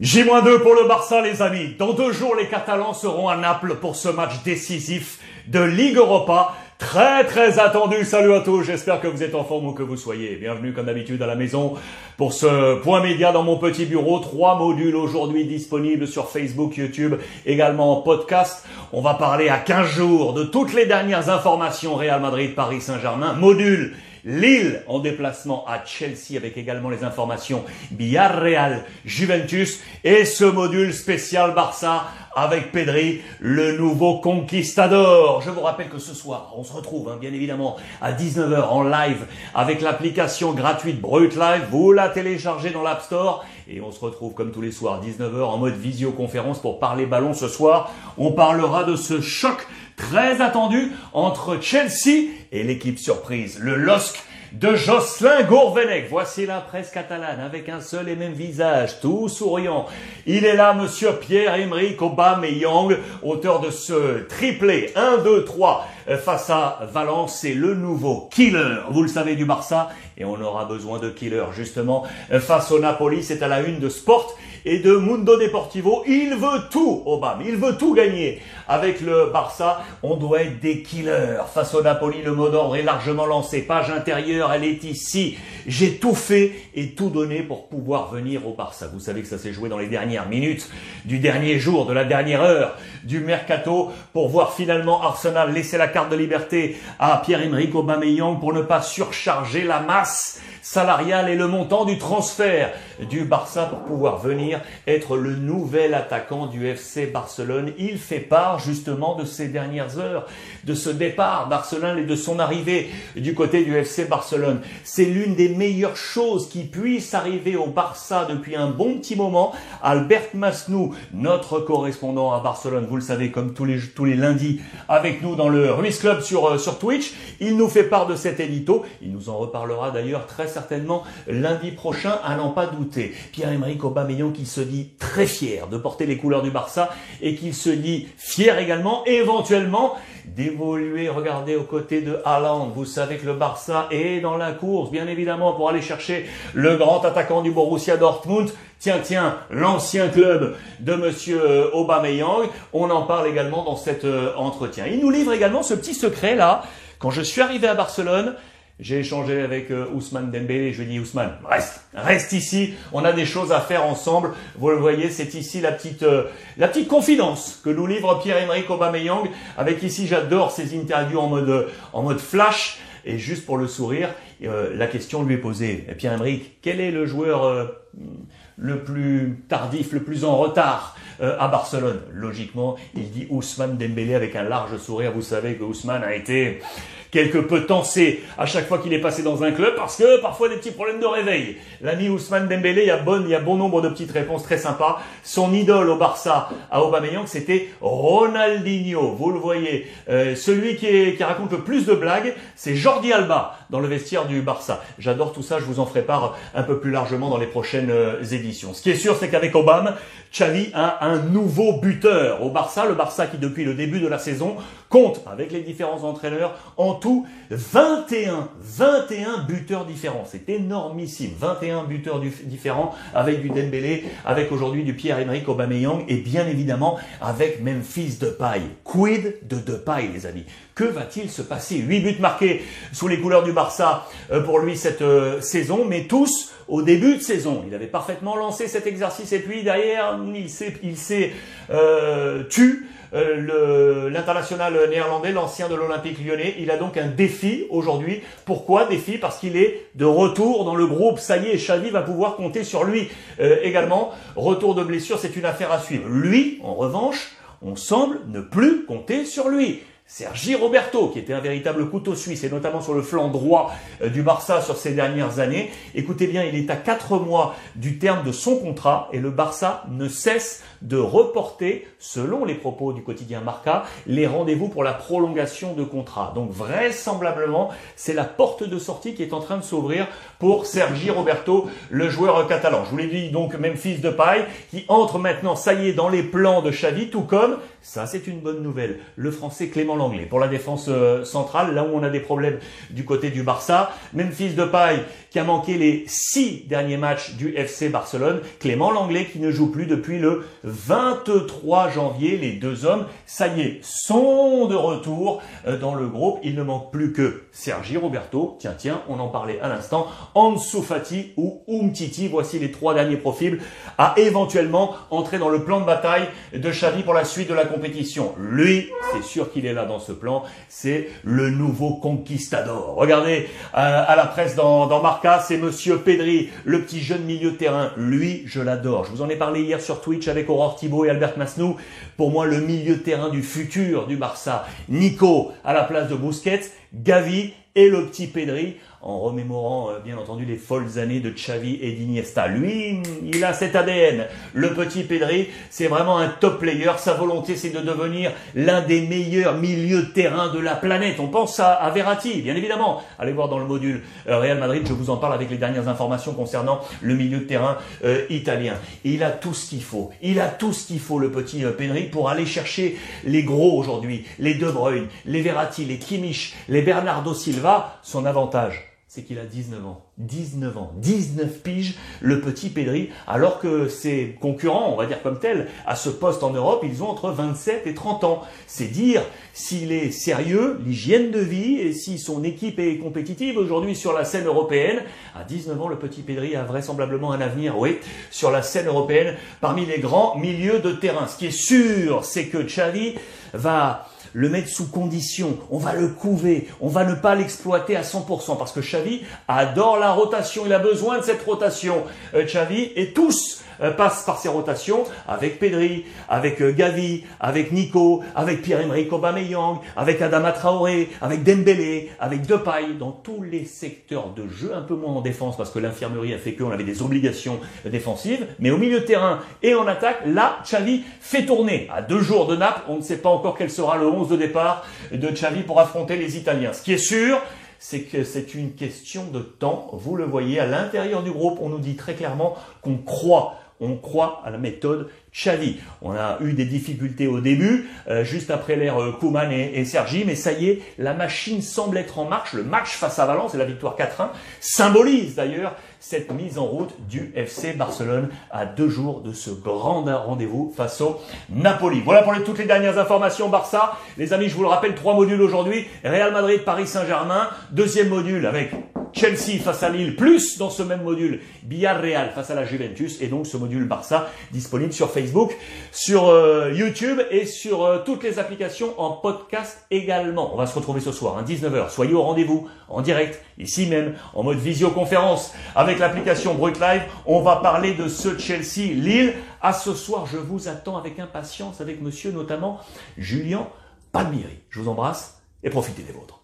J-2 pour le Barça, les amis. Dans deux jours, les Catalans seront à Naples pour ce match décisif de Ligue Europa. Très très attendu. Salut à tous. J'espère que vous êtes en forme ou que vous soyez. Bienvenue comme d'habitude à la maison pour ce point média dans mon petit bureau. Trois modules aujourd'hui disponibles sur Facebook, YouTube, également en podcast. On va parler à 15 jours de toutes les dernières informations Real Madrid, Paris Saint-Germain. Module Lille en déplacement à Chelsea avec également les informations. Villarreal Juventus et ce module spécial Barça avec Pedri, le nouveau conquistador. Je vous rappelle que ce soir, on se retrouve hein, bien évidemment à 19h en live avec l'application gratuite Brut Live. Vous la téléchargez dans l'App Store et on se retrouve comme tous les soirs 19h en mode visioconférence pour parler ballon ce soir. On parlera de ce choc très attendu entre Chelsea et l'équipe surprise, le LOSC de Jocelyn Gourvenec. Voici la presse catalane avec un seul et même visage, tout souriant. Il est là, monsieur Pierre-Emerick Aubameyang, auteur de ce triplé 1, 2, 3 face à Valence. C'est le nouveau killer, vous le savez, du Barça. Et on aura besoin de killer, justement, face au Napoli. C'est à la une de Sport et de Mundo Deportivo. Il veut tout, Obama. Il veut tout gagner. Avec le Barça, on doit être des killers. Face au Napoli, le mot d'ordre est largement lancé. Page intérieure, elle est ici. J'ai tout fait et tout donné pour pouvoir venir au Barça. Vous savez que ça s'est joué dans les dernières minutes du dernier jour, de la dernière heure du mercato pour voir finalement Arsenal laisser la carte de liberté à Pierre-Emerick Aubameyang pour ne pas surcharger la masse salariale et le montant du transfert du Barça pour pouvoir venir être le nouvel attaquant du FC Barcelone. Il fait part justement de ces dernières heures, de ce départ Barcelone et de son arrivée du côté du FC Barcelone. C'est l'une des meilleures choses qui puisse arriver au Barça depuis un bon petit moment. Albert Masnou, notre correspondant à Barcelone, vous le savez comme tous les, tous les lundis avec nous dans le Ruiz Club sur, euh, sur Twitch, il nous fait part de cet édito. Il nous en reparlera d'ailleurs très certainement lundi prochain, à n'en pas douter. Pierre-Emerick Aubameyang qui se dit très fier de porter les couleurs du Barça et qui se dit fier également, éventuellement, d'évoluer, regardez, aux côtés de Haaland. Vous savez que le Barça est dans la course, bien évidemment, pour aller chercher le grand attaquant du Borussia Dortmund. Tiens, tiens, l'ancien club de monsieur euh, Aubameyang. On en parle également dans cet euh, entretien. Il nous livre également ce petit secret là. Quand je suis arrivé à Barcelone, j'ai échangé avec euh, Ousmane Dembélé. Je lui ai dit Ousmane, reste, reste ici. On a des choses à faire ensemble. Vous le voyez, c'est ici la petite, euh, la petite confidence que nous livre Pierre-Emerick Aubameyang. Avec ici, j'adore ces interviews en mode, euh, en mode flash. Et juste pour le sourire, la question lui est posée. Pierre-Emerick, quel est le joueur le plus tardif, le plus en retard à Barcelone? Logiquement, il dit Ousmane Dembélé avec un large sourire. Vous savez que Ousmane a été quelque peu tensé à chaque fois qu'il est passé dans un club parce que parfois des petits problèmes de réveil. L'ami Ousmane Dembélé, il y a bon, il y a bon nombre de petites réponses très sympas. Son idole au Barça, à Aubameyang, c'était Ronaldinho. Vous le voyez. Euh, celui qui, est, qui raconte le plus de blagues, c'est Jordi Alba dans le vestiaire du Barça. J'adore tout ça. Je vous en ferai part un peu plus largement dans les prochaines euh, éditions. Ce qui est sûr, c'est qu'avec Obama, Xavi a un nouveau buteur au Barça. Le Barça qui, depuis le début de la saison, compte avec les différents entraîneurs en tout 21, 21 buteurs différents. C'est énormissime. 21 buteurs différents avec du Dembélé, avec aujourd'hui du Pierre-Emerick Aubameyang et bien évidemment avec Memphis Depay. Quid de Depay, les amis? Que va-t-il se passer? 8 buts marqués sous les couleurs du Barça euh, pour lui cette euh, saison, mais tous au début de saison. Il avait parfaitement lancé cet exercice et puis derrière, il s'est, il euh, tu euh, l'international néerlandais, l'ancien de l'Olympique lyonnais. Il a donc un défi aujourd'hui. Pourquoi défi? Parce qu'il est de retour dans le groupe. Ça y est, Xavi va pouvoir compter sur lui euh, également. Retour de blessure, c'est une affaire à suivre. Lui, en revanche, on semble ne plus compter sur lui. Sergi Roberto, qui était un véritable couteau suisse, et notamment sur le flanc droit euh, du Barça sur ces dernières années. Écoutez bien, il est à quatre mois du terme de son contrat et le Barça ne cesse de reporter, selon les propos du quotidien Marca, les rendez-vous pour la prolongation de contrat. Donc vraisemblablement, c'est la porte de sortie qui est en train de s'ouvrir pour Sergi Roberto, le joueur catalan. Je vous l'ai dit donc Memphis de paille, qui entre maintenant, ça y est, dans les plans de Xavi, tout comme, ça c'est une bonne nouvelle, le français Clément Langlais. Pour la défense euh, centrale, là où on a des problèmes du côté du Barça, Memphis de paille qui a manqué les six derniers matchs du FC Barcelone. Clément Langlais qui ne joue plus depuis le 23 janvier. Les deux hommes, ça y est, sont de retour euh, dans le groupe. Il ne manque plus que Sergi Roberto. Tiens, tiens, on en parlait à l'instant. Ansu Fati ou Umtiti. Voici les trois derniers profils à éventuellement entrer dans le plan de bataille de Xavi pour la suite de la compétition. Lui, c'est sûr qu'il est là dans ce plan. C'est le nouveau conquistador. Regardez euh, à la presse dans, dans Marca, c'est Monsieur Pedri, le petit jeune milieu de terrain. Lui, je l'adore. Je vous en ai parlé hier sur Twitch avec Aurore Thibault et Albert Masnou. Pour moi, le milieu de terrain du futur du Barça. Nico à la place de Busquets, Gavi et le petit Pedri en remémorant euh, bien entendu les folles années de Xavi et d'Iniesta. Lui, il a cet ADN. Le petit Pedri, c'est vraiment un top player. Sa volonté, c'est de devenir l'un des meilleurs milieux de terrain de la planète. On pense à, à, Verratti, bien évidemment. Allez voir dans le module euh, Real Madrid, je vous en parle avec les dernières informations concernant le milieu de terrain euh, italien. Il a tout ce qu'il faut. Il a tout ce qu'il faut, le petit Pedri, pour aller chercher les gros aujourd'hui, les De Bruyne, les Verratti, les Kimmich, les Bernardo Silva. Son avantage, c'est qu'il a 19 ans. 19 ans, 19 piges, le petit Pedri, alors que ses concurrents, on va dire comme tel, à ce poste en Europe, ils ont entre 27 et 30 ans. C'est dire s'il est sérieux, l'hygiène de vie, et si son équipe est compétitive aujourd'hui sur la scène européenne. À 19 ans, le petit Pedri a vraisemblablement un avenir, oui, sur la scène européenne, parmi les grands milieux de terrain. Ce qui est sûr, c'est que Xavi va le mettre sous condition, on va le couver, on va ne pas l'exploiter à 100% parce que Xavi adore la rotation, il a besoin de cette rotation. Euh, Xavi et tous euh, passent par ces rotations avec Pedri, avec euh, Gavi, avec Nico, avec Pierre-Emerick Aubameyang, avec Adama Traoré, avec Dembélé, avec Depay, dans tous les secteurs de jeu, un peu moins en défense parce que l'infirmerie a fait qu'on avait des obligations défensives, mais au milieu de terrain et en attaque, là, Xavi fait tourner. À deux jours de Naples, on ne sait pas encore quel sera le 11 de départ de Xavi pour affronter les Italiens. Ce qui est sûr, c'est que c'est une question de temps. Vous le voyez, à l'intérieur du groupe, on nous dit très clairement qu'on croit on croit à la méthode Xavi. On a eu des difficultés au début, euh, juste après l'ère euh, Kouman et, et, Sergi, mais ça y est, la machine semble être en marche. Le match face à Valence et la victoire 4-1 symbolise d'ailleurs cette mise en route du FC Barcelone à deux jours de ce grand rendez-vous face au Napoli. Voilà pour les, toutes les dernières informations Barça. Les amis, je vous le rappelle, trois modules aujourd'hui. Real Madrid, Paris Saint-Germain. Deuxième module avec Chelsea face à Lille, plus dans ce même module, Villarreal face à la Juventus, et donc ce module Barça disponible sur Facebook, sur euh, YouTube et sur euh, toutes les applications en podcast également. On va se retrouver ce soir, à hein, 19h. Soyez au rendez-vous, en direct, ici même, en mode visioconférence, avec l'application Brut Live. On va parler de ce Chelsea-Lille. À ce soir, je vous attends avec impatience, avec monsieur notamment Julien Palmieri. Je vous embrasse et profitez des vôtres.